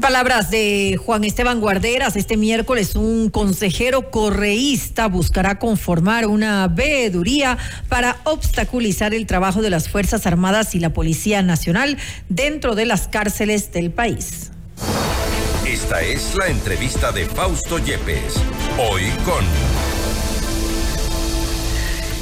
palabras de Juan Esteban Guarderas, este miércoles un consejero correísta buscará conformar una veeduría para obstaculizar el trabajo de las Fuerzas Armadas y la Policía Nacional dentro de las cárceles del país. Esta es la entrevista de Fausto Yepes, hoy con...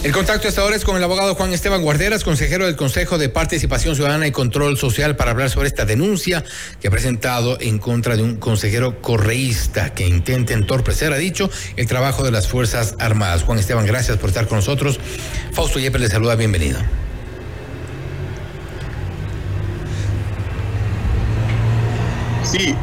El contacto hasta ahora es con el abogado Juan Esteban Guarderas, consejero del Consejo de Participación Ciudadana y Control Social, para hablar sobre esta denuncia que ha presentado en contra de un consejero correísta que intenta entorpecer, ha dicho, el trabajo de las Fuerzas Armadas. Juan Esteban, gracias por estar con nosotros. Fausto Yepes le saluda, bienvenido. Sí,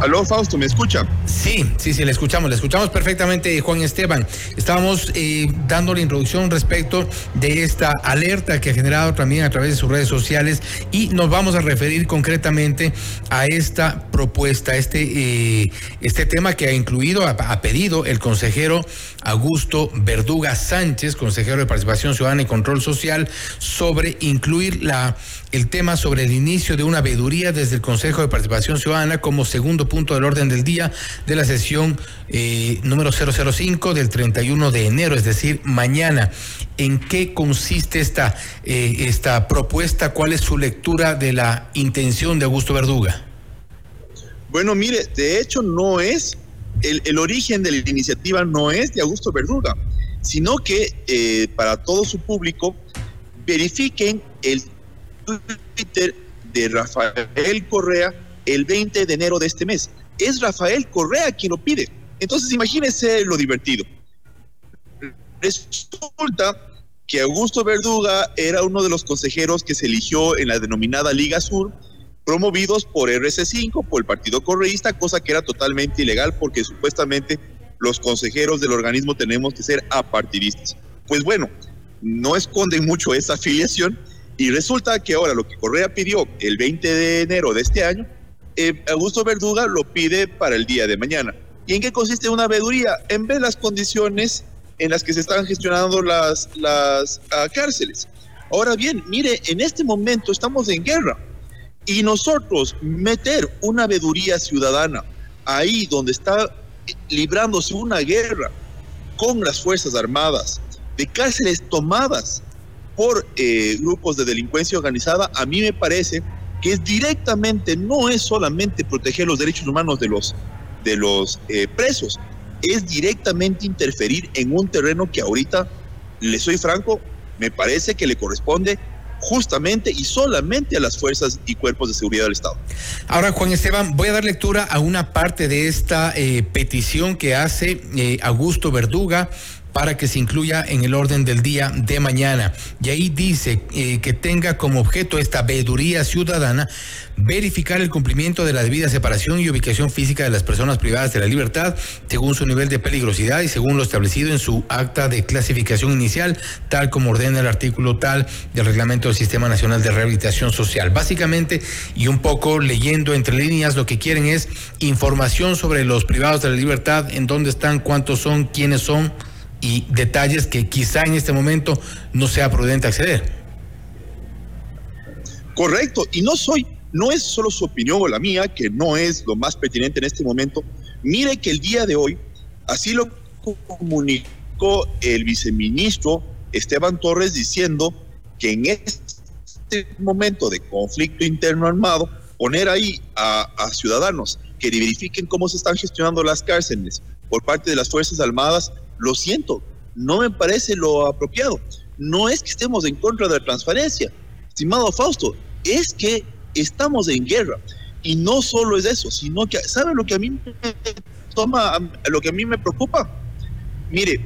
Aló, Fausto, ¿me escucha? Sí, sí, sí, le escuchamos, le escuchamos perfectamente, Juan Esteban. Estábamos eh, dando la introducción respecto de esta alerta que ha generado también a través de sus redes sociales y nos vamos a referir concretamente a esta propuesta, este, eh, este tema que ha incluido, ha pedido el consejero Augusto Verduga Sánchez, consejero de Participación Ciudadana y Control Social, sobre incluir la el tema sobre el inicio de una veeduría desde el Consejo de Participación Ciudadana como segundo punto del orden del día de la sesión eh, número 005 del 31 de enero, es decir, mañana. ¿En qué consiste esta, eh, esta propuesta? ¿Cuál es su lectura de la intención de Augusto Verduga? Bueno, mire, de hecho no es, el, el origen de la iniciativa no es de Augusto Verduga, sino que eh, para todo su público verifiquen el Twitter de Rafael Correa el 20 de enero de este mes. Es Rafael Correa quien lo pide. Entonces imagínense lo divertido. Resulta que Augusto Verduga era uno de los consejeros que se eligió en la denominada Liga Sur, promovidos por RC5, por el Partido Correísta, cosa que era totalmente ilegal porque supuestamente los consejeros del organismo tenemos que ser apartidistas. Pues bueno, no esconden mucho esa afiliación y resulta que ahora lo que Correa pidió el 20 de enero de este año, eh, Augusto Verduga lo pide para el día de mañana. ¿Y en qué consiste una veeduría? En ver las condiciones en las que se están gestionando las, las ah, cárceles. Ahora bien, mire, en este momento estamos en guerra y nosotros meter una veeduría ciudadana ahí donde está librándose una guerra con las Fuerzas Armadas, de cárceles tomadas por eh, grupos de delincuencia organizada, a mí me parece que es directamente, no es solamente proteger los derechos humanos de los, de los eh, presos, es directamente interferir en un terreno que ahorita, le soy franco, me parece que le corresponde justamente y solamente a las fuerzas y cuerpos de seguridad del Estado. Ahora, Juan Esteban, voy a dar lectura a una parte de esta eh, petición que hace Augusto Verduga para que se incluya en el orden del día de mañana. Y ahí dice eh, que tenga como objeto esta veeduría ciudadana verificar el cumplimiento de la debida separación y ubicación física de las personas privadas de la libertad según su nivel de peligrosidad y según lo establecido en su acta de clasificación inicial, tal como ordena el artículo tal del reglamento del Sistema Nacional de Rehabilitación Social. Básicamente, y un poco leyendo entre líneas, lo que quieren es información sobre los privados de la libertad, en dónde están, cuántos son, quiénes son y detalles que quizá en este momento no sea prudente acceder. Correcto, y no soy, no es solo su opinión o la mía, que no es lo más pertinente en este momento. Mire que el día de hoy, así lo comunicó el viceministro Esteban Torres diciendo que en este momento de conflicto interno armado, poner ahí a, a ciudadanos que verifiquen cómo se están gestionando las cárceles por parte de las Fuerzas Armadas lo siento, no me parece lo apropiado. No es que estemos en contra de la transparencia, estimado Fausto, es que estamos en guerra. Y no solo es eso, sino que, ¿sabe lo que a mí me toma, lo que a mí me preocupa? Mire,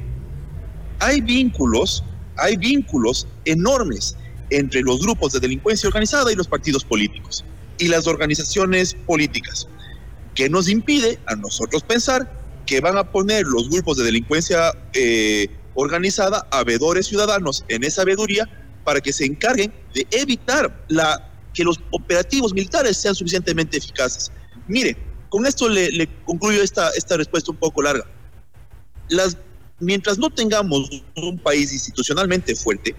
hay vínculos, hay vínculos enormes entre los grupos de delincuencia organizada y los partidos políticos y las organizaciones políticas, que nos impide a nosotros pensar que van a poner los grupos de delincuencia eh, organizada a vedores ciudadanos en esa veeduría para que se encarguen de evitar la, que los operativos militares sean suficientemente eficaces. Mire, con esto le, concluyo esta, esta respuesta un poco larga. Las, mientras no tengamos un país institucionalmente fuerte,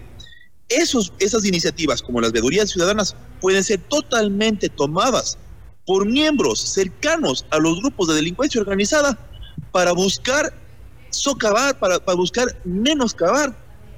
esos, esas iniciativas como las veedurías ciudadanas pueden ser totalmente tomadas por miembros cercanos a los grupos de delincuencia organizada para buscar socavar, para, para buscar menoscabar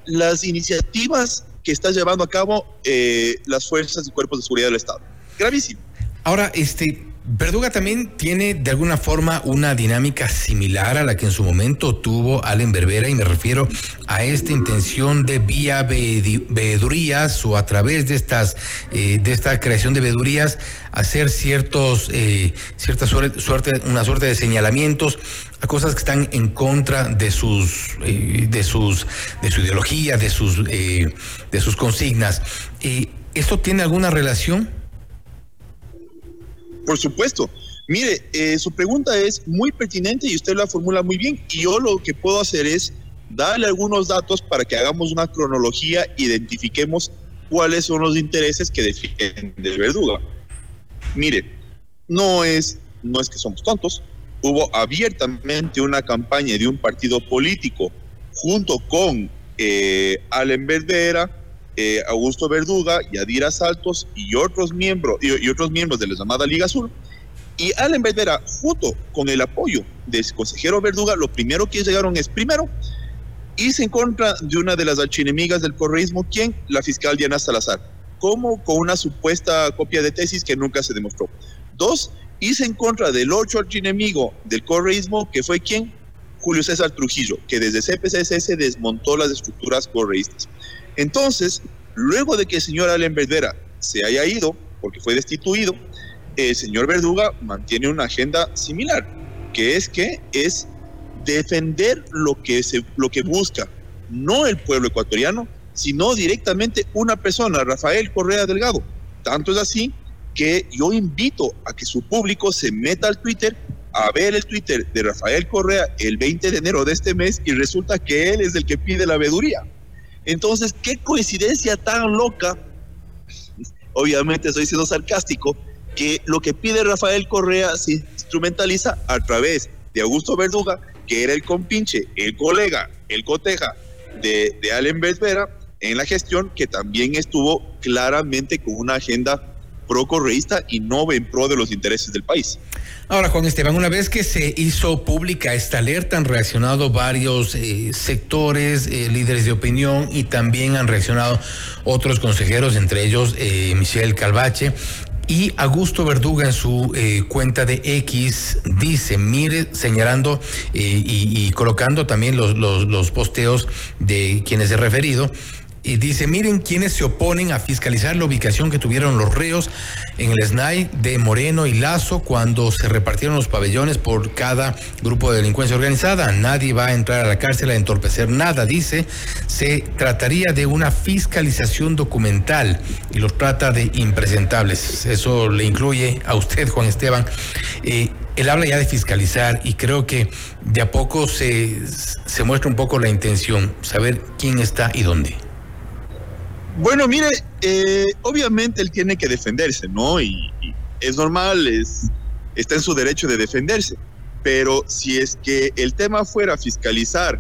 las iniciativas que está llevando a cabo eh, las fuerzas y cuerpos de seguridad del Estado. Gravísimo. Ahora, este, Verduga también tiene de alguna forma una dinámica similar a la que en su momento tuvo Allen Berbera y me refiero a esta intención de vía veedurías o a través de estas eh, de esta creación de veedurías hacer ciertos eh, suerte, una suerte de señalamientos a cosas que están en contra de sus eh, de sus de su ideología de sus de sus consignas. ¿Esto tiene alguna relación? Por supuesto. Mire, eh, su pregunta es muy pertinente y usted la formula muy bien. Y yo lo que puedo hacer es darle algunos datos para que hagamos una cronología, identifiquemos cuáles son los intereses que defiende el verduga. Mire, no es, no es que somos tontos. Hubo abiertamente una campaña de un partido político junto con eh, Allen Verdera, eh, Augusto Verduga, Yadira Saltos y otros miembros y, otros miembros de la llamada Liga Azul. Y Allen Verdera, junto con el apoyo del consejero Verduga, lo primero que llegaron es, primero, irse en contra de una de las archienemigas del correísmo, ¿quién? La fiscal Diana Salazar. como Con una supuesta copia de tesis que nunca se demostró. Dos, irse en contra del otro archienemigo del correísmo, que fue quién? Julio César Trujillo, que desde CPCS desmontó las estructuras correístas. Entonces, luego de que el señor Allen Verdera se haya ido, porque fue destituido, el señor Verduga mantiene una agenda similar, que es que es defender lo que, se, lo que busca, no el pueblo ecuatoriano, sino directamente una persona, Rafael Correa Delgado. Tanto es así que yo invito a que su público se meta al Twitter a ver el Twitter de Rafael Correa el 20 de enero de este mes y resulta que él es el que pide la veeduría. Entonces, qué coincidencia tan loca, obviamente estoy siendo sarcástico, que lo que pide Rafael Correa se instrumentaliza a través de Augusto Verduga, que era el compinche, el colega, el coteja de, de Allen en la gestión, que también estuvo claramente con una agenda pro-correísta y no en pro de los intereses del país. Ahora, Juan Esteban, una vez que se hizo pública esta alerta, han reaccionado varios eh, sectores, eh, líderes de opinión y también han reaccionado otros consejeros, entre ellos eh, Michelle Calvache. Y Augusto Verduga en su cuenta de X dice, mire, señalando y, colocando también los, los, los posteos de quienes he referido, y dice, miren quienes se oponen a fiscalizar la ubicación que tuvieron los reos en el SNAI de Moreno y Lazo cuando se repartieron los pabellones por cada grupo de delincuencia organizada. Nadie va a entrar a la cárcel a entorpecer nada, dice. Se trataría de una fiscalización documental y los trata de impresentables. Eso le incluye a usted, Juan Esteban. Eh, él habla ya de fiscalizar y creo que de a poco se, se muestra un poco la intención, saber quién está y dónde. Bueno, mire, eh, obviamente él tiene que defenderse, ¿no? Y, es normal, es, está en su derecho de defenderse. Pero si es que el tema fuera fiscalizar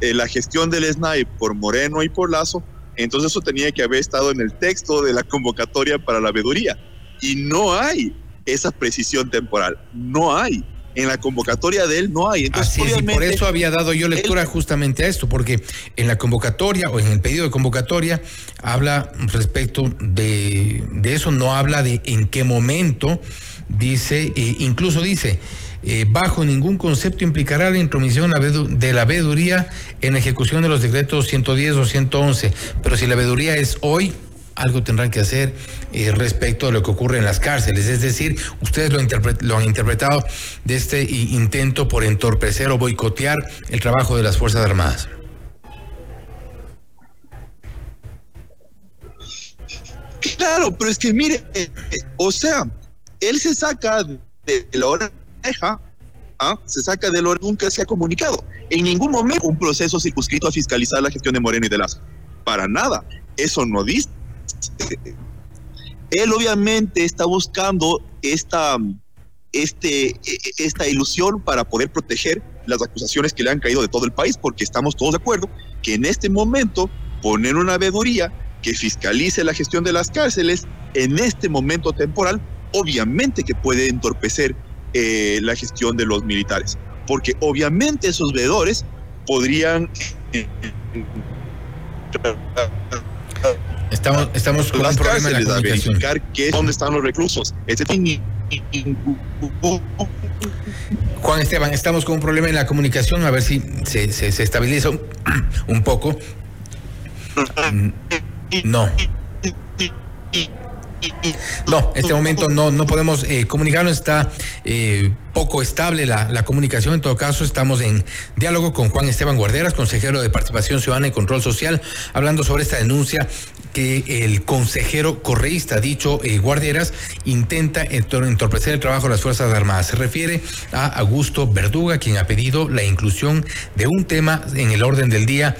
eh, la gestión del SNAI por Moreno y por Lazo, entonces eso tenía que haber estado en el texto de la convocatoria para la veeduría. Y no hay esa precisión temporal, no hay en la convocatoria de él no hay. Entonces, Así es, y por eso había dado yo lectura justamente a esto, porque en la convocatoria o en el pedido de convocatoria habla respecto de, de eso, no habla de en qué momento, dice, eh, incluso dice, eh, bajo ningún concepto implicará la intromisión de la veeduría en ejecución de los decretos 110 o 111, pero si la veeduría es hoy, algo tendrán que hacer eh, respecto a lo que ocurre en las cárceles. Es decir, ustedes lo, lo han interpretado de este intento por entorpecer o boicotear el trabajo de las Fuerzas Armadas. Claro, pero es que mire, eh, o sea, él se saca de la oreja, ¿ah? se saca de lo nunca se ha comunicado. En ningún momento un proceso circunscrito a fiscalizar la gestión de Moreno y de Lazo. Para nada. Eso no dice él obviamente está buscando esta, este, esta ilusión para poder proteger las acusaciones que le han caído de todo el país, porque estamos todos de acuerdo que en este momento poner una veeduría que fiscalice la gestión de las cárceles en este momento temporal obviamente que puede entorpecer eh, la gestión de los militares, porque obviamente esos veedores podrían... Estamos, estamos con un problema en la comunicación. verificar dónde están los reclusos. Ese Juan Esteban, estamos con un problema en la comunicación, a ver si se, se, se estabiliza un, un poco. No. No, en este momento no, no podemos eh, comunicarnos, está eh, poco estable la, la, comunicación. En todo caso, estamos en diálogo con Juan Esteban Guarderas, consejero de Participación Ciudadana y Control Social, hablando sobre esta denuncia que el consejero correísta, dicho eh, Guarderas, intenta entorpecer el trabajo de las Fuerzas Armadas. Se refiere a Augusto Verduga, quien ha pedido la inclusión de un tema en el orden del día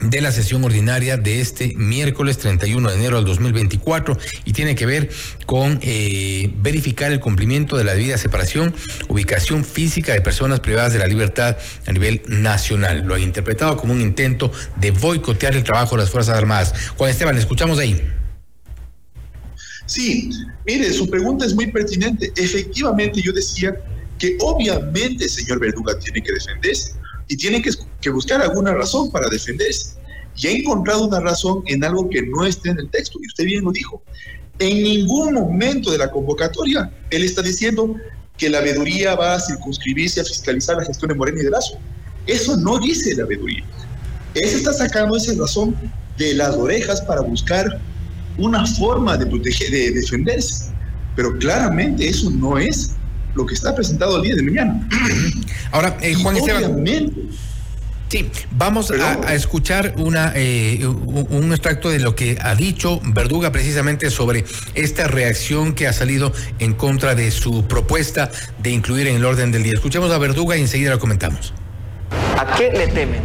de la sesión ordinaria de este miércoles 31 de enero del 2024 y tiene que ver con eh, verificar el cumplimiento de la debida separación, ubicación física de personas privadas de la libertad a nivel nacional. Lo ha interpretado como un intento de boicotear el trabajo de las Fuerzas Armadas. Juan Esteban, escuchamos ahí. Sí, mire, su pregunta es muy pertinente. Efectivamente, yo decía que obviamente señor Verduga tiene que defenderse y tiene que, buscar alguna razón para defenderse. Y ha encontrado una razón en algo que no está en el texto, y usted bien lo dijo. En ningún momento de la convocatoria él está diciendo que la veeduría va a circunscribirse a fiscalizar la gestión de Moreno y de Lazo. Eso no dice la veeduría. Él está sacando esa razón de las orejas para buscar una forma de, proteger, de defenderse. Pero claramente eso no es lo que está presentado el día de mañana. Ahora, eh, Juan Esteban. Sí, vamos a, a, escuchar una, eh, un extracto de lo que ha dicho Verduga precisamente sobre esta reacción que ha salido en contra de su propuesta de incluir en el orden del día. Escuchemos a Verduga y enseguida lo comentamos. ¿A qué le temen?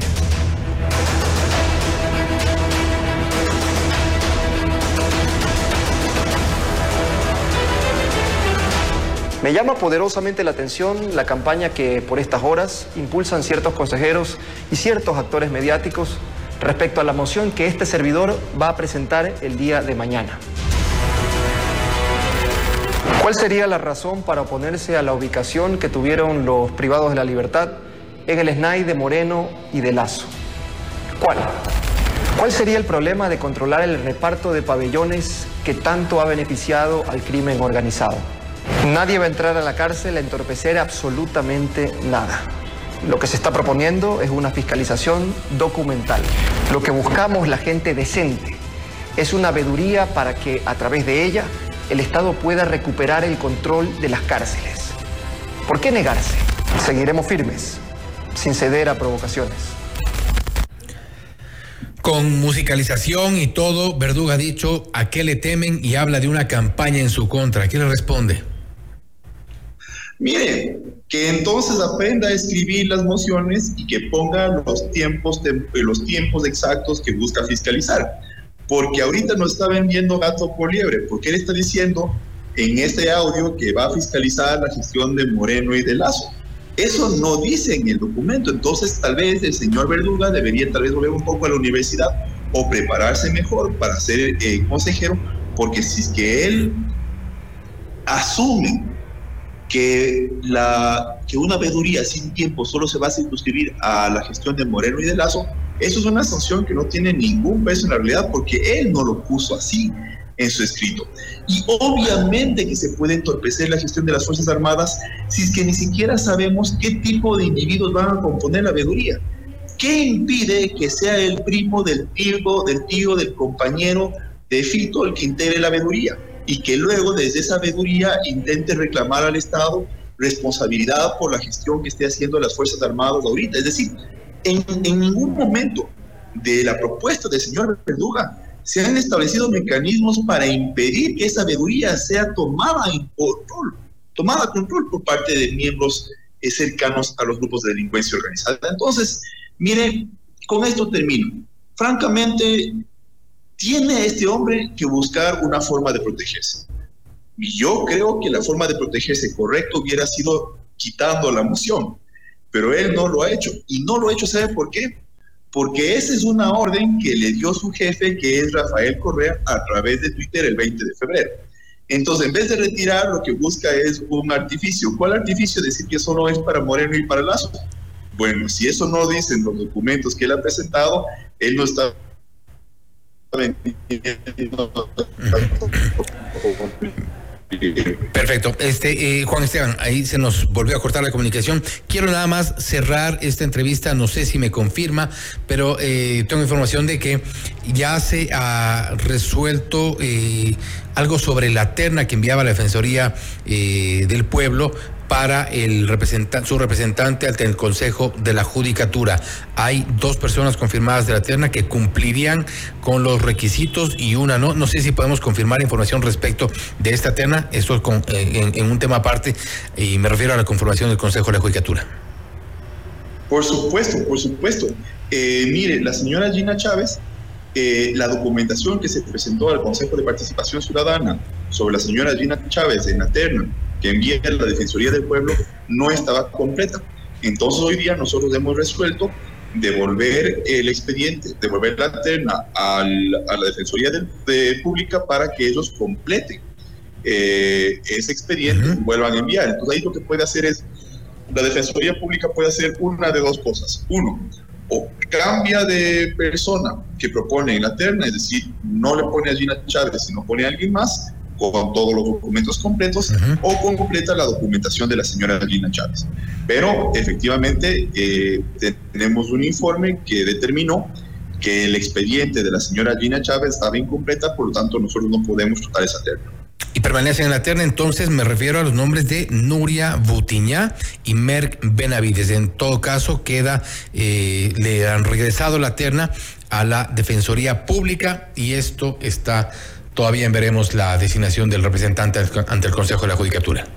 Me llama poderosamente la atención la campaña que por estas horas impulsan ciertos consejeros y ciertos actores mediáticos respecto a la moción que este servidor va a presentar el día de mañana. ¿Cuál sería la razón para oponerse a la ubicación que tuvieron los privados de la libertad en el SNAI de Moreno y de Lazo? ¿Cuál? ¿Cuál sería el problema de controlar el reparto de pabellones que tanto ha beneficiado al crimen organizado? Nadie va a entrar a la cárcel a entorpecer absolutamente nada. Lo que se está proponiendo es una fiscalización documental. Lo que buscamos la gente decente es una veeduría para que a través de ella el Estado pueda recuperar el control de las cárceles. ¿Por qué negarse? Seguiremos firmes, sin ceder a provocaciones. Con musicalización y todo, Verduga ha dicho a qué le temen y habla de una campaña en su contra. ¿Qué le responde? Mire, que entonces aprenda a escribir las mociones y que ponga los tiempos, los tiempos exactos que busca fiscalizar. Porque ahorita no está vendiendo gato por liebre, porque él está diciendo en este audio que va a fiscalizar la gestión de Moreno y de Lazo. Eso no dice en el documento, entonces tal vez el señor Verduga debería tal vez volver un poco a la universidad o prepararse mejor para ser eh, consejero, porque si es que él asume que, una veeduría sin tiempo solo se va a circunscribir a la gestión de Moreno y de Lazo, eso es una sanción que no tiene ningún peso en la realidad porque él no lo puso así en su escrito. Y obviamente que se puede entorpecer la gestión de las Fuerzas Armadas si es que ni siquiera sabemos qué tipo de individuos van a componer la veeduría. ¿Qué impide que sea el primo del tío, del tío, del compañero de Fito el que integre la veeduría? Y que luego desde esa veeduría intente reclamar al Estado responsabilidad por la gestión que esté haciendo las Fuerzas Armadas ahorita. Es decir, en, en ningún momento de la propuesta del señor Verduga se han establecido mecanismos para impedir que esa veeduría sea tomada en control, tomada control por parte de miembros eh, cercanos a los grupos de delincuencia organizada. Entonces, mire, con esto termino. Francamente, tiene este hombre que buscar una forma de protegerse. Y yo creo que la forma de protegerse correcto hubiera sido quitando la moción, pero él no lo ha hecho. Y no lo ha hecho, ¿sabe por qué? Porque esa es una orden que le dio su jefe, que es Rafael Correa, a través de Twitter el 20 de febrero. Entonces, en vez de retirar, lo que busca es un artificio. ¿Cuál artificio? Decir que eso no es para Moreno y para Lazo. Bueno, si eso no dicen los documentos que él ha presentado, él no está Perfecto. Este, eh, Juan Esteban, ahí se nos volvió a cortar la comunicación. Quiero nada más cerrar esta entrevista, no sé si me confirma, pero eh, tengo información de que ya se ha resuelto eh, algo sobre la terna que enviaba la Defensoría del Pueblo para el representante, su representante ante el Consejo de la Judicatura. Hay dos personas confirmadas de la terna que cumplirían con los requisitos y una no. No sé si podemos confirmar información respecto de esta terna. Esto es eh, en, un tema aparte y me refiero a la conformación del Consejo de la Judicatura. Por supuesto, por supuesto. Eh, mire, la señora Gina Chávez eh, la documentación que se presentó al Consejo de Participación Ciudadana sobre la señora Gina Chávez en la terna que envía la Defensoría del Pueblo no estaba completa. Entonces hoy día nosotros hemos resuelto devolver el expediente, devolver la terna a la Defensoría de, Pública para que ellos completen eh, ese expediente y vuelvan a enviar. Entonces ahí lo que puede hacer es, la Defensoría Pública puede hacer una de dos cosas. Uno, o cambia de persona que propone en la terna, es decir, no le pone a Gina Chávez, sino pone a alguien más, con todos los documentos completos o completa la documentación de la señora Gina Chávez. Pero efectivamente eh, tenemos un informe que determinó que el expediente de la señora Gina Chávez estaba incompleta, por lo tanto nosotros no podemos tratar esa terna. Y permanecen en la terna, entonces me refiero a los nombres de Nuria Butiñá y Merck Benavides. En todo caso, queda, eh, le han regresado la terna a la Defensoría Pública y esto está todavía veremos la designación del representante ante el Consejo de la Judicatura.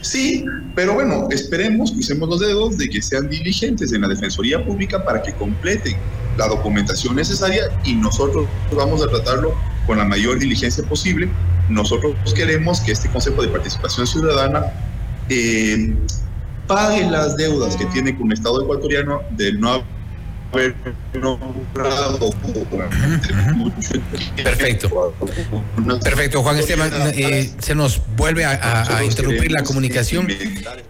Sí, pero bueno, esperemos, usemos los dedos de que sean diligentes en la Defensoría Pública para que completen la documentación necesaria y nosotros vamos a tratarlo con la mayor diligencia posible. Nosotros queremos que este Consejo de Participación Ciudadana eh, pague las deudas que tiene con el Estado ecuatoriano de no Perfecto. Perfecto, Juan Esteban. Eh, se nos vuelve a, interrumpir la comunicación.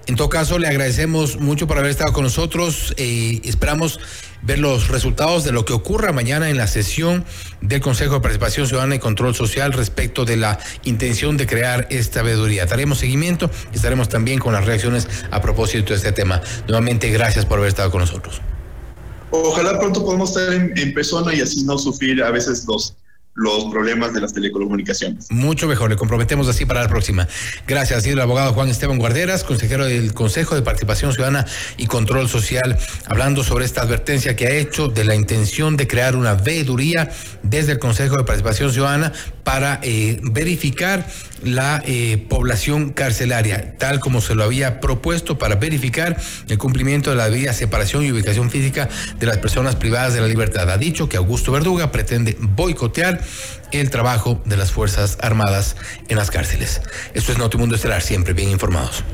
En todo caso, le agradecemos mucho por haber estado con nosotros. Eh, esperamos ver los resultados de lo que ocurra mañana en la sesión del Consejo de Participación Ciudadana y Control Social respecto de la intención de crear esta veeduría. Daremos seguimiento y estaremos también con las reacciones a propósito de este tema. Nuevamente, gracias por haber estado con nosotros. Ojalá pronto podamos estar en, persona y así no sufrir a veces los, los problemas de las telecomunicaciones. Mucho mejor, le comprometemos así para la próxima. Gracias, ha sido el abogado Juan Esteban Guarderas, consejero del Consejo de Participación Ciudadana y Control Social, hablando sobre esta advertencia que ha hecho de la intención de crear una veeduría desde el Consejo de Participación Ciudadana para eh, verificar la eh, población carcelaria, tal como se lo había propuesto para verificar el cumplimiento de la debida separación y ubicación física de las personas privadas de la libertad. Ha dicho que Augusto Verduga pretende boicotear el trabajo de las Fuerzas Armadas en las cárceles. Esto es Notimundo Estelar, siempre bien informados.